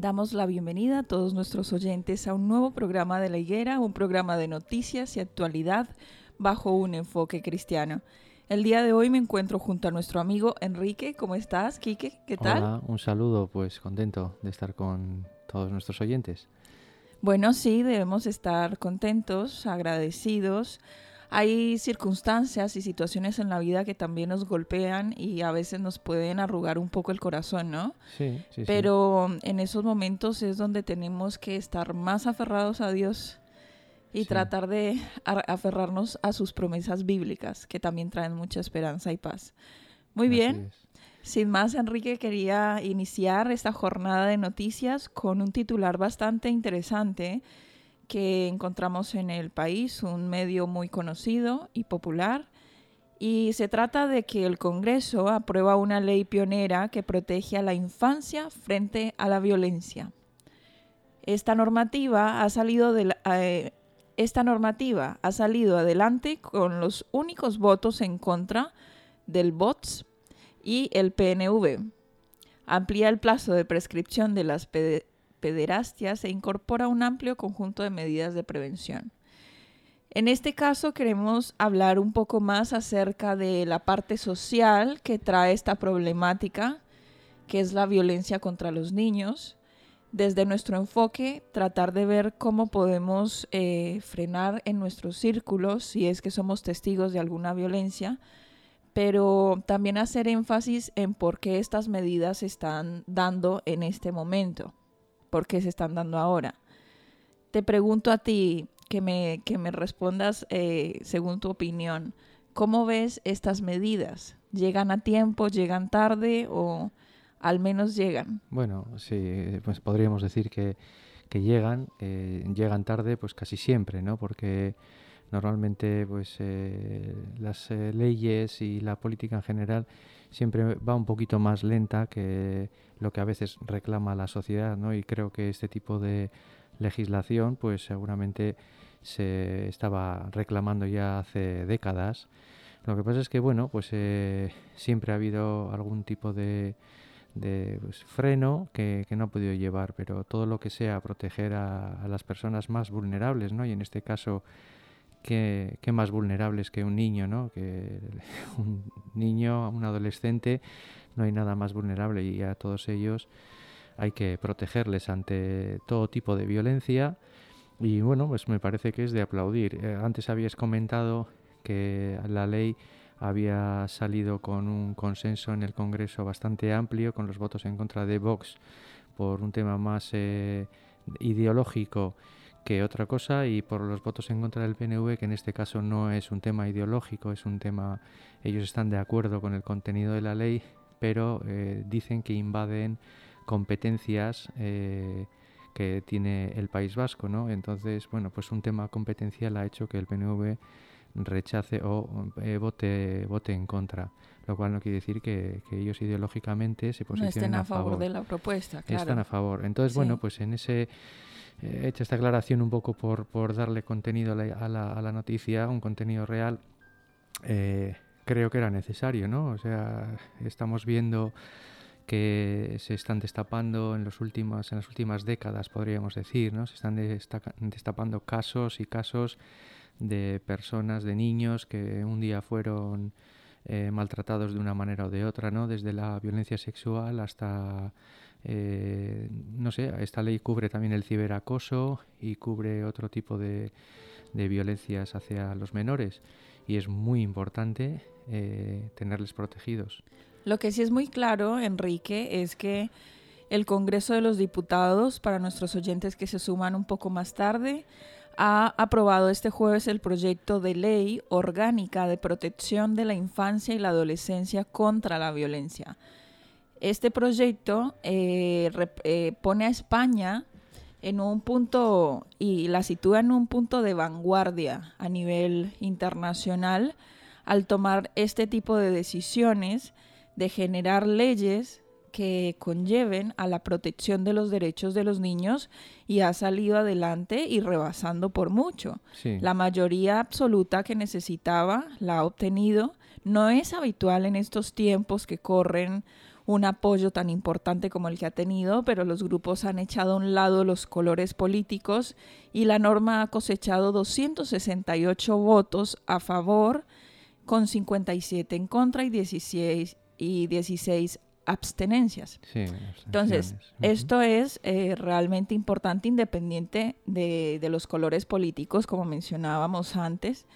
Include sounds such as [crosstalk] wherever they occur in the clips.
Damos la bienvenida a todos nuestros oyentes a un nuevo programa de La Higuera, un programa de noticias y actualidad bajo un enfoque cristiano. El día de hoy me encuentro junto a nuestro amigo Enrique. ¿Cómo estás, Quique? ¿Qué tal? Hola, un saludo, pues contento de estar con todos nuestros oyentes. Bueno, sí, debemos estar contentos, agradecidos hay circunstancias y situaciones en la vida que también nos golpean y a veces nos pueden arrugar un poco el corazón, ¿no? Sí, sí. Pero en esos momentos es donde tenemos que estar más aferrados a Dios y tratar de aferrarnos a sus promesas bíblicas, que también traen mucha esperanza y paz. Muy bien. Sin más, Enrique, quería iniciar esta jornada de noticias con un titular bastante interesante que encontramos en el país, un medio muy conocido y popular. Y se trata de que el Congreso aprueba una ley pionera que protege a la infancia frente a la violencia. Esta normativa ha salido, de eh, esta normativa ha salido adelante con los únicos votos en contra del BOTS y el PNV. Amplía el plazo de prescripción de las pederastia se incorpora un amplio conjunto de medidas de prevención. En este caso queremos hablar un poco más acerca de la parte social que trae esta problemática, que es la violencia contra los niños. Desde nuestro enfoque, tratar de ver cómo podemos eh, frenar en nuestros círculos si es que somos testigos de alguna violencia, pero también hacer énfasis en por qué estas medidas se están dando en este momento por qué se están dando ahora. Te pregunto a ti que me, que me respondas eh, según tu opinión. ¿Cómo ves estas medidas? ¿Llegan a tiempo? ¿Llegan tarde? ¿O al menos llegan? Bueno, sí, pues podríamos decir que, que llegan, eh, llegan tarde pues casi siempre, ¿no? Porque normalmente pues eh, las leyes y la política en general siempre va un poquito más lenta que lo que a veces reclama la sociedad, ¿no? Y creo que este tipo de legislación, pues seguramente se estaba reclamando ya hace décadas. Lo que pasa es que, bueno, pues eh, siempre ha habido algún tipo de, de pues, freno que, no ha podido llevar, pero todo lo que sea proteger a, a las personas más vulnerables, ¿no? Y en este caso qué, más vulnerables que un niño, ¿no? Que [laughs] un niño, un adolescente, no hay nada más vulnerable y a todos ellos hay que protegerles ante todo tipo de violencia y bueno, pues me parece que es de aplaudir. Eh, antes habías comentado que la ley había salido con un consenso en el Congreso bastante amplio, con los votos en contra de Vox por un tema más eh, ideológico que otra cosa y por los votos en contra del PNV, que en este caso no es un tema ideológico, es un tema, ellos están de acuerdo con el contenido de la ley, pero eh, dicen que invaden competencias eh, que tiene el País Vasco, ¿no? Entonces, bueno, pues un tema competencial ha hecho que el PNV rechace o eh, vote, vote en contra. Lo cual no quiere decir que, ellos ideológicamente se posicionen no estén a, favor, de la propuesta. Claro. Están a favor. Entonces, bueno, pues en ese he hecho esta aclaración un poco por, por darle contenido a la, a la, noticia, un contenido real. Eh, creo que era necesario, ¿no? O sea, estamos viendo que se están destapando en, los en las últimas décadas, podríamos decir, ¿no? Se están destapando casos y casos de personas, de niños que un día fueron eh, maltratados de una manera o de otra, ¿no? Desde la violencia sexual hasta, eh, no sé, esta ley cubre también el ciberacoso y cubre otro tipo de, violencias hacia los menores y es muy importante eh, tenerles protegidos. Lo que sí es muy claro, Enrique, es que el Congreso de los Diputados, para nuestros oyentes que se suman un poco más tarde, ha aprobado este jueves el proyecto de ley orgánica de protección de la infancia y la adolescencia contra la violencia. Este proyecto eh, eh, pone a España en un punto y la sitúa en un punto de vanguardia a nivel internacional al tomar este tipo de decisiones de generar leyes que conlleven a la protección de los derechos de los niños y ha salido adelante y rebasando por mucho. La mayoría absoluta que necesitaba la ha obtenido. No es habitual en estos tiempos que corren un apoyo tan importante como el que ha tenido, pero los grupos han echado a un lado los colores políticos y la norma ha cosechado 268 votos a favor, con 57 en contra y 16, y 16 abstenencias. Entonces, esto es eh, realmente importante independiente de, los colores políticos, como mencionábamos antes,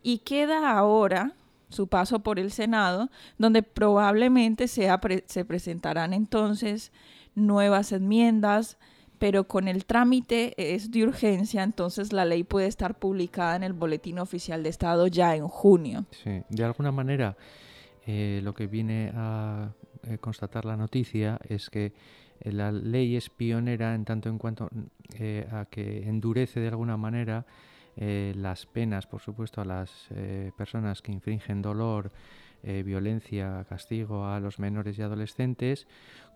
y queda ahora su paso por el Senado, donde probablemente sea se presentarán entonces nuevas enmiendas, pero con el trámite es de urgencia, entonces la ley puede estar publicada en el Boletín Oficial de Estado ya en junio. Sí, de alguna manera eh, lo que viene a eh, constatar la noticia es que eh, la ley es pionera en tanto en cuanto a que endurece de alguna manera las penas, por supuesto, a las personas que infringen dolor, violencia, castigo a los menores y adolescentes,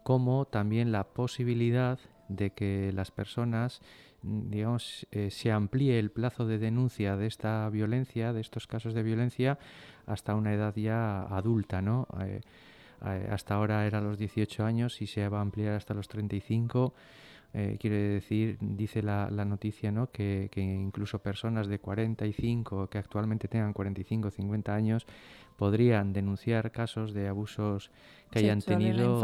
como también la posibilidad de que las personas mm, digamos, se amplíe el plazo de denuncia de esta violencia, de estos casos de violencia, hasta una edad ya adulta, ¿no? Eh, hasta ahora era los 18 años y se va a ampliar hasta los 35. Eh, quiere decir, dice la, noticia, ¿no? Que, incluso personas de 45, que actualmente tengan 45 o 50 años, podrían denunciar casos de abusos que hayan tenido.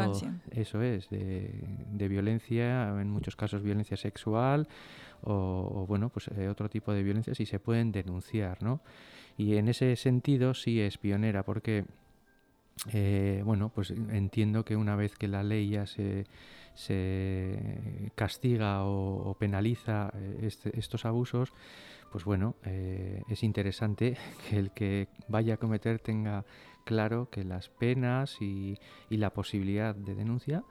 Eso es, de, violencia, en muchos casos violencia sexual o, bueno, pues eh, otro tipo de violencias y se pueden denunciar, ¿no? Y en ese sentido sí es pionera porque eh, bueno, pues entiendo que una vez que la ley ya se, castiga o, penaliza eh, este, estos abusos, pues bueno, eh, es interesante [laughs] que el que vaya a cometer tenga claro que las penas y, la posibilidad de denuncia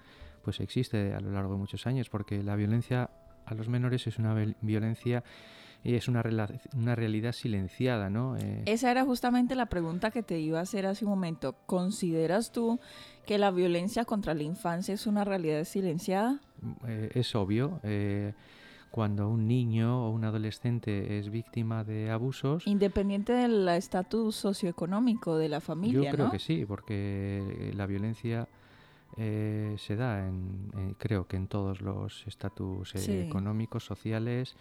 pues existe a lo largo de muchos años, porque la violencia a los menores es una violencia es una, una realidad silenciada, ¿no? Eh, Esa era justamente la pregunta que te iba a hacer hace un momento. ¿Consideras tú que la violencia contra la infancia es una realidad silenciada? Eh, es obvio. Eh, cuando un niño o un adolescente es víctima de abusos. Independiente del estatus socioeconómico de la familia. Yo creo que sí, porque la violencia se da, en, creo que en todos los estatus económicos, sociales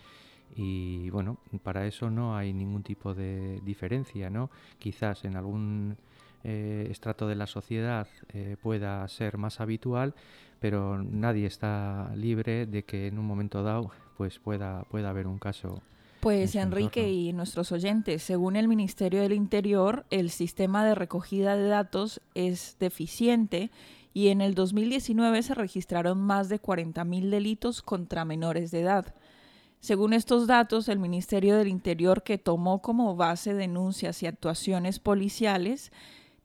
y bueno, para eso no hay ningún tipo de diferencia, ¿no? Quizás en algún eh, estrato de la sociedad eh, pueda ser más habitual, pero nadie está libre de que en un momento dado pues pueda, pueda haber un caso. Pues Enrique y nuestros oyentes, según el Ministerio del Interior, el sistema de recogida de datos es deficiente y en el 2019 se registraron más de 40.000 delitos contra menores de edad. Según estos datos, el Ministerio del Interior, que tomó como base denuncias y actuaciones policiales,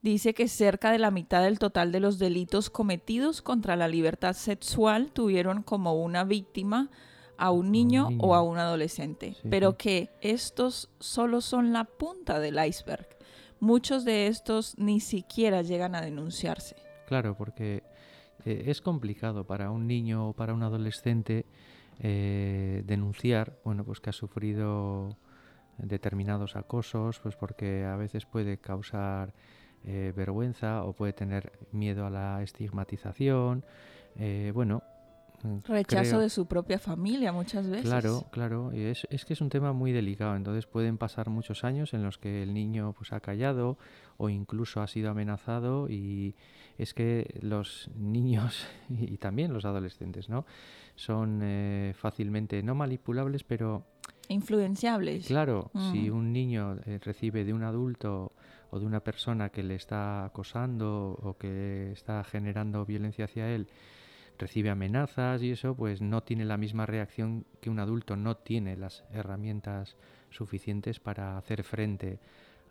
dice que cerca de la mitad del total de los delitos cometidos contra la libertad sexual tuvieron como una víctima a un niño, o a un adolescente, pero que estos solo son la punta del iceberg. Muchos de estos ni siquiera llegan a denunciarse. Claro, porque eh, es complicado para un niño o para un adolescente eh, denunciar, bueno, pues que ha sufrido determinados acosos, pues porque a veces puede causar eh, vergüenza o puede tener miedo a la estigmatización. bueno, Rechazo de su propia familia muchas veces. Claro, claro. Y es, es, que es un tema muy delicado. Entonces pueden pasar muchos años en los que el niño pues ha callado o incluso ha sido amenazado y es que los niños [laughs] y también los adolescentes, ¿no? Son eh, fácilmente no manipulables, pero influenciables. Claro, si mm. un niño eh, recibe de un adulto o de una persona que le está acosando o que está generando violencia hacia él, recibe amenazas y eso, pues no tiene la misma reacción que un adulto, no tiene las herramientas suficientes para hacer frente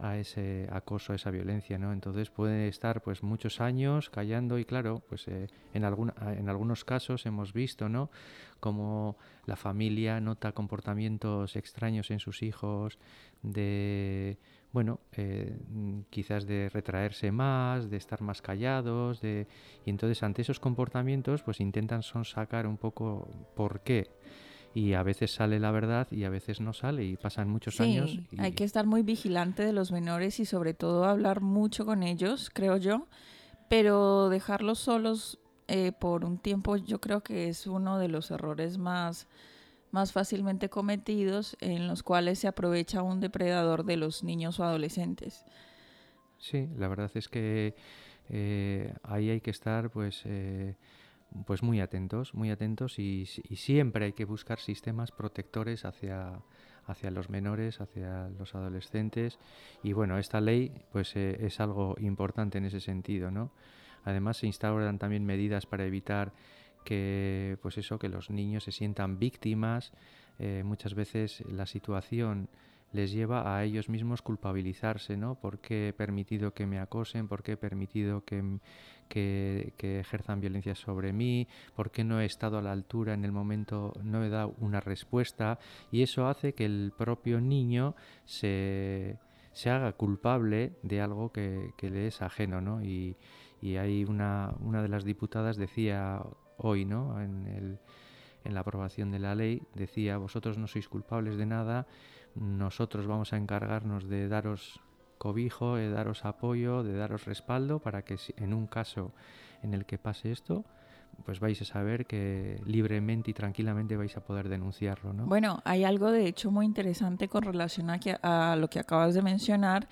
a ese acoso, a esa violencia, ¿no? Entonces puede estar pues muchos años callando y claro, pues eh, en, en algunos casos hemos visto, ¿no? Como la familia nota comportamientos extraños en sus hijos, de bueno, eh, quizás de retraerse más, de estar más callados, de... y entonces ante esos comportamientos pues intentan sonsacar un poco por qué. Y a veces sale la verdad y a veces no sale y pasan muchos años. Y... Hay que estar muy vigilante de los menores y sobre todo hablar mucho con ellos, creo yo, pero dejarlos solos eh, por un tiempo yo creo que es uno de los errores más más fácilmente cometidos en los cuales se aprovecha un depredador de los niños o adolescentes. Sí, la verdad es que eh, ahí hay que estar pues, eh, pues muy atentos, muy atentos y, siempre hay que buscar sistemas protectores hacia, hacia los menores, hacia los adolescentes y bueno, esta ley pues eh, es algo importante en ese sentido, ¿no? Además se instauran también medidas para evitar que pues eso que los niños se sientan víctimas eh, muchas veces la situación les lleva a ellos mismos culpabilizarse, ¿no? ¿Por qué he permitido que me acosen? ¿Por qué he permitido que, ejerzan violencia sobre mí? ¿Por qué no he estado a la altura en el momento, no he dado una respuesta? Y eso hace que el propio niño se, se haga culpable de algo que, que le es ajeno, ¿no? Y, y hay una, una de las diputadas decía hoy, ¿no? En, el, en la aprobación de la ley, decía, vosotros no sois culpables de nada, nosotros vamos a encargarnos de daros cobijo, de daros apoyo, de daros respaldo para que en un caso en el que pase esto, pues vais a saber que libremente y tranquilamente vais a poder denunciarlo. ¿no? Bueno, hay algo de hecho muy interesante con relación a, a lo que acabas de mencionar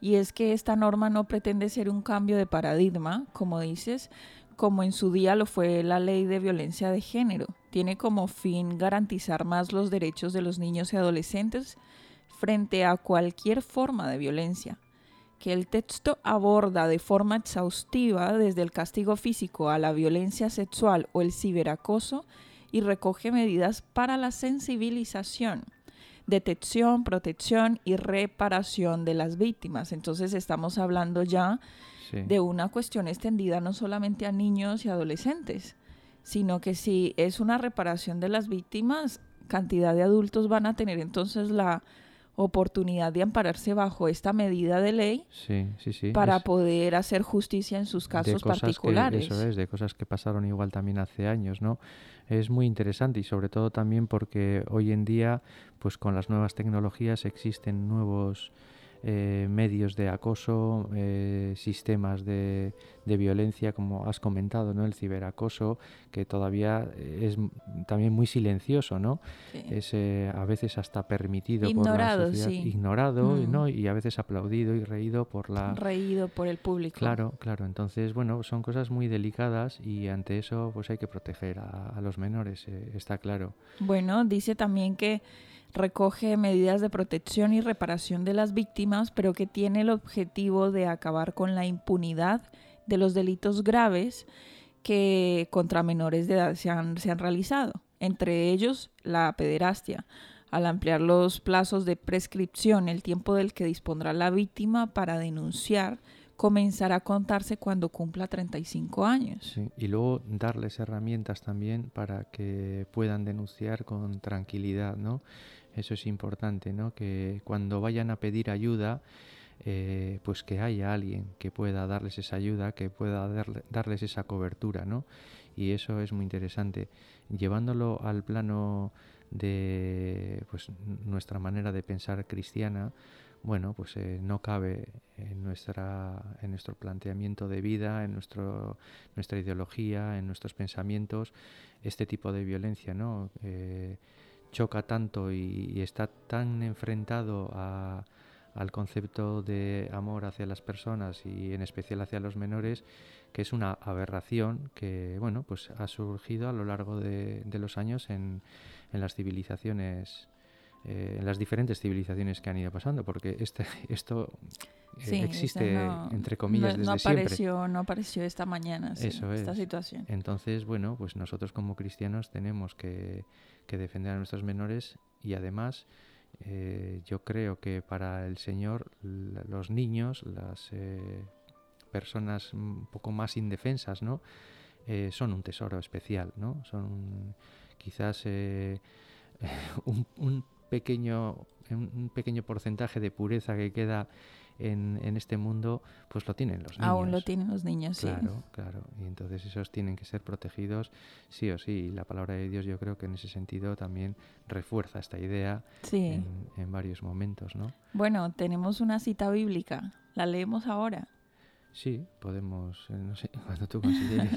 y es que esta norma no pretende ser un cambio de paradigma, como dices, como en su día lo fue la ley de violencia de género. Tiene como fin garantizar más los derechos de los niños y adolescentes frente a cualquier forma de violencia. Que el texto aborda de forma exhaustiva desde el castigo físico a la violencia sexual o el ciberacoso y recoge medidas para la sensibilización, detección, protección y reparación de las víctimas. Entonces estamos hablando ya de una cuestión extendida no solamente a niños y adolescentes, sino que si es una reparación de las víctimas, cantidad de adultos van a tener entonces la oportunidad de ampararse bajo esta medida de ley para poder hacer justicia en sus casos particulares. eso es, de cosas que pasaron igual también hace años, ¿no? Es muy interesante y sobre todo también porque hoy en día, pues con las nuevas tecnologías existen nuevos eh, medios de acoso, eh, sistemas de, de, violencia, como has comentado, ¿no? El ciberacoso, que todavía es también muy silencioso, ¿no? Es eh, a veces hasta permitido ignorado, por la sociedad, ignorado, mm. ¿no? Y a veces aplaudido y reído por la... Reído por el público. Claro, claro. Entonces, bueno, son cosas muy delicadas y ante eso pues hay que proteger a, a los menores, está claro. Bueno, dice también que recoge medidas de protección y reparación de las víctimas, pero que tiene el objetivo de acabar con la impunidad de los delitos graves que contra menores de edad se han, se han realizado, entre ellos la pederastia, al ampliar los plazos de prescripción, el tiempo del que dispondrá la víctima para denunciar comenzará a contarse cuando cumpla 35 años. Sí, y luego darles herramientas también para que puedan denunciar con tranquilidad, ¿no? Eso es importante, ¿no? Que cuando vayan a pedir ayuda, eh, pues que haya alguien que pueda darles esa ayuda, que pueda darles esa cobertura, ¿no? Y eso es muy interesante. Llevándolo al plano de pues, nuestra manera de pensar cristiana, bueno, pues eh, no cabe en, nuestra, en nuestro planteamiento de vida, en nuestro, nuestra ideología, en nuestros pensamientos, este tipo de violencia, ¿no? Eh, choca tanto y, está tan enfrentado al concepto de amor hacia las personas y en especial hacia los menores que es una aberración que bueno pues ha surgido a lo largo de, los años en, en las civilizaciones eh, en las diferentes civilizaciones que han ido pasando porque este [laughs] esto eh, existe entre comillas no, desde apareció, siempre no apareció esta mañana Eso esta situación entonces bueno pues nosotros como cristianos tenemos que que defender a nuestros menores y además eh, yo creo que para el Señor los niños, las personas un poco más indefensas, ¿no? Son un tesoro especial, ¿no? Son quizás [laughs] un, un, pequeño un pequeño porcentaje de pureza que queda en, este mundo, pues lo tienen los niños. Aún lo tienen los niños, sí. Claro, claro. Y entonces esos tienen que ser protegidos sí o sí. Y la palabra de Dios yo creo que en ese sentido también refuerza esta idea en, en, varios momentos, ¿no? Bueno, tenemos una cita bíblica. ¿La leemos ahora? Sí, podemos, eh, no sé, [laughs] cuando tú consideres.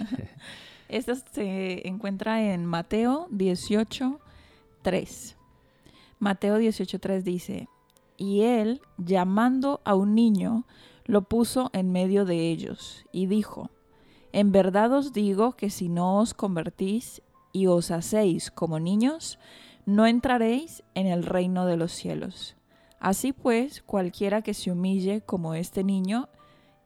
[laughs] Esta se encuentra en Mateo 18, 3. Mateo 18, 3 dice, y él, llamando a un niño, lo puso en medio de ellos, y dijo, En verdad os digo que si no os convertís y os hacéis como niños, no entraréis en el reino de los cielos. Así pues, cualquiera que se humille como este niño,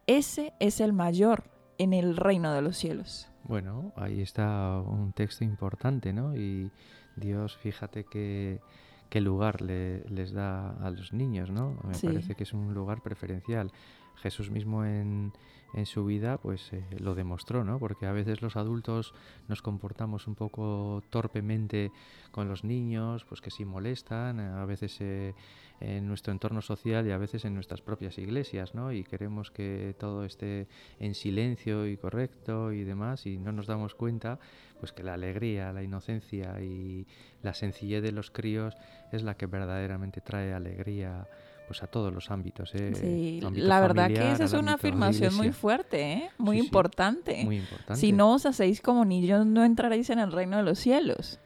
ese es el mayor en el reino de los cielos. Bueno, ahí está un texto importante, ¿no? Y Dios, fíjate que qué lugar le, les da a los niños, ¿no? Me parece que es un lugar preferencial. Jesús mismo en, en su vida pues eh, lo demostró, ¿no? Porque a veces los adultos nos comportamos un poco torpemente con los niños, pues que sí molestan, a veces eh, en nuestro entorno social y a veces en nuestras propias iglesias, ¿no? Y queremos que todo esté en silencio y correcto y demás y no nos damos cuenta pues que la alegría, la inocencia y la sencillez de los críos es la que verdaderamente trae alegría pues a todos los ámbitos. ¿eh? Sí, la verdad que esa es una afirmación muy fuerte, ¿eh? muy, importante. muy importante. Si no os hacéis como niños, no entraréis en el reino de los cielos.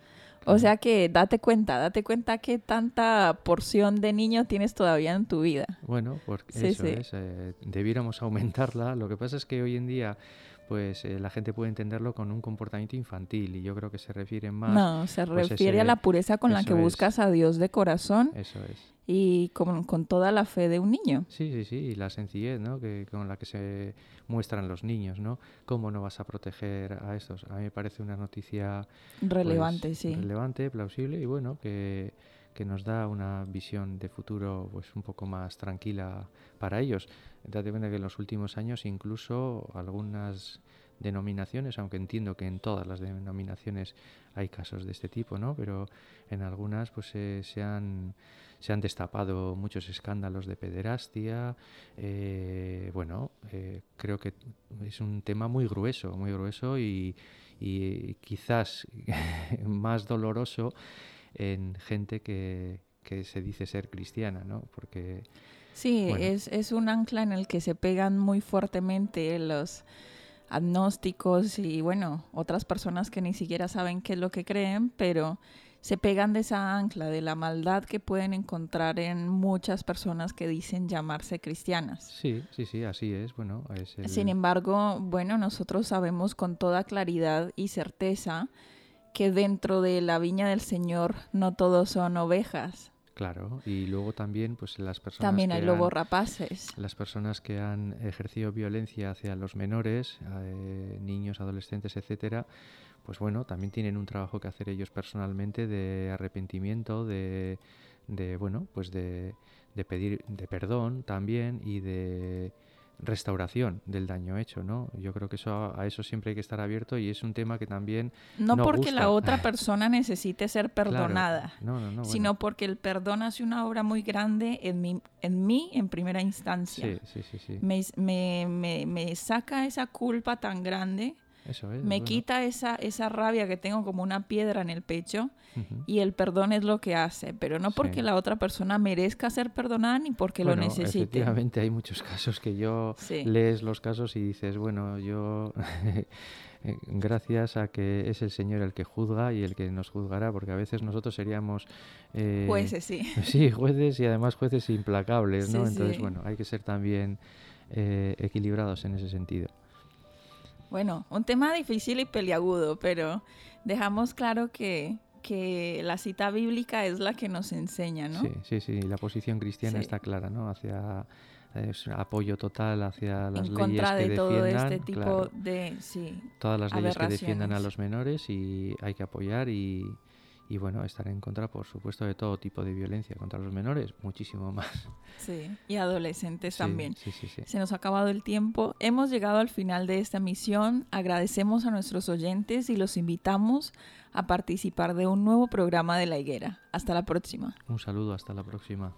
O sea que date cuenta, date cuenta que tanta porción de niño tienes todavía en tu vida. Bueno, porque eso es, eh, debiéramos aumentarla. Lo que pasa es que hoy en día pues eh, la gente puede entenderlo con un comportamiento infantil y yo creo que se refiere más... No, se pues, refiere a la pureza con la que buscas a Dios de corazón. Eso es y con, con, toda la fe de un niño. Sí, sí, sí, y la sencillez ¿no? que, con la que se muestran los niños, ¿no? ¿Cómo no vas a proteger a estos? A mí me parece una noticia... Pues, relevante, sí. Relevante, plausible y bueno, que, que, nos da una visión de futuro pues un poco más tranquila para ellos. Date que en los últimos años incluso algunas denominaciones, aunque entiendo que en todas las denominaciones hay casos de este tipo, ¿no? Pero en algunas pues se han se han destapado muchos escándalos de pederastia. Eh, bueno, eh, creo que es un tema muy grueso, muy grueso y, quizás [laughs] más doloroso en gente que, se dice ser cristiana, ¿no? Porque sí, es, es un ancla en el que se pegan muy fuertemente los agnósticos y bueno, otras personas que ni siquiera saben qué es lo que creen, pero se pegan de esa ancla, de la maldad que pueden encontrar en muchas personas que dicen llamarse cristianas. Sí, sí, sí, así es. Bueno, Sin embargo, bueno, nosotros sabemos con toda claridad y certeza que dentro de la viña del Señor no todos son ovejas. Claro, y luego también pues las personas también hay lobos rapaces. Las personas que han ejercido violencia hacia los menores, eh, niños, adolescentes, etcétera, pues bueno, también tienen un trabajo que hacer ellos personalmente de arrepentimiento, de, de bueno, pues de, de, pedir de perdón también y de restauración del daño hecho, ¿no? Yo creo que eso a eso siempre hay que estar abierto y es un tema que también no, porque la otra [laughs] persona necesite ser perdonada, sino porque el perdón hace una obra muy grande en mí, en, mí, en primera instancia. Sí, sí, sí, me, me, me, saca esa culpa tan grande me quita esa, esa rabia que tengo como una piedra en el pecho y el perdón es lo que hace, pero no porque la otra persona merezca ser perdonada ni porque lo necesite. Efectivamente, hay muchos [laughs] casos que yo lees los casos y dices, bueno, yo [laughs] eh, gracias a que es el Señor el que juzga y el que nos juzgará, porque a veces nosotros seríamos... Eh, jueces, sí. [laughs] Sí, jueces y además jueces implacables, ¿no? Entonces, bueno, hay que ser también eh, equilibrados en ese sentido. Bueno, un tema difícil y peliagudo, pero dejamos claro que, que la cita bíblica es la que nos enseña, ¿no? Sí, sí, sí, la posición cristiana está clara, ¿no? Hacia apoyo total hacia las en leyes contra de todo este tipo de sí, todas las leyes que defiendan a los menores y hay que apoyar y, y bueno, estar en contra, por supuesto, de todo tipo de violencia contra los menores, muchísimo más. Sí, y adolescentes también. Sí, sí, Se nos ha acabado el tiempo. Hemos llegado al final de esta misión. Agradecemos a nuestros oyentes y los invitamos a participar de un nuevo programa de La Higuera. Hasta la próxima. Un saludo, hasta la próxima.